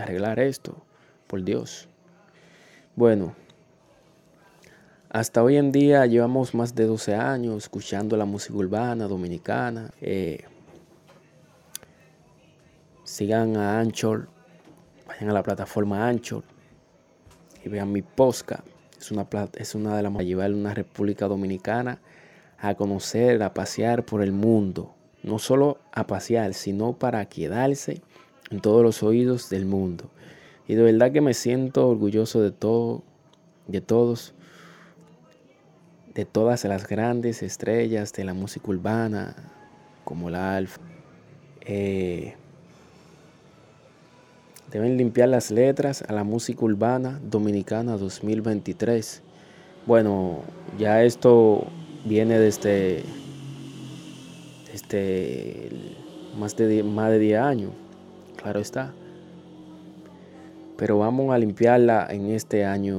arreglar esto, por Dios. Bueno, hasta hoy en día llevamos más de 12 años escuchando la música urbana dominicana. Eh, sigan a Anchor, vayan a la plataforma Anchor y vean mi posca. Es una, es una de las más llevar una República Dominicana a conocer, a pasear por el mundo. No solo a pasear, sino para quedarse en todos los oídos del mundo. Y de verdad que me siento orgulloso de todo, de todos de todas las grandes estrellas de la música urbana, como la Alfa. Eh, deben limpiar las letras a la música urbana dominicana 2023. Bueno, ya esto viene desde, desde más, de, más de 10 años, claro está. Pero vamos a limpiarla en este año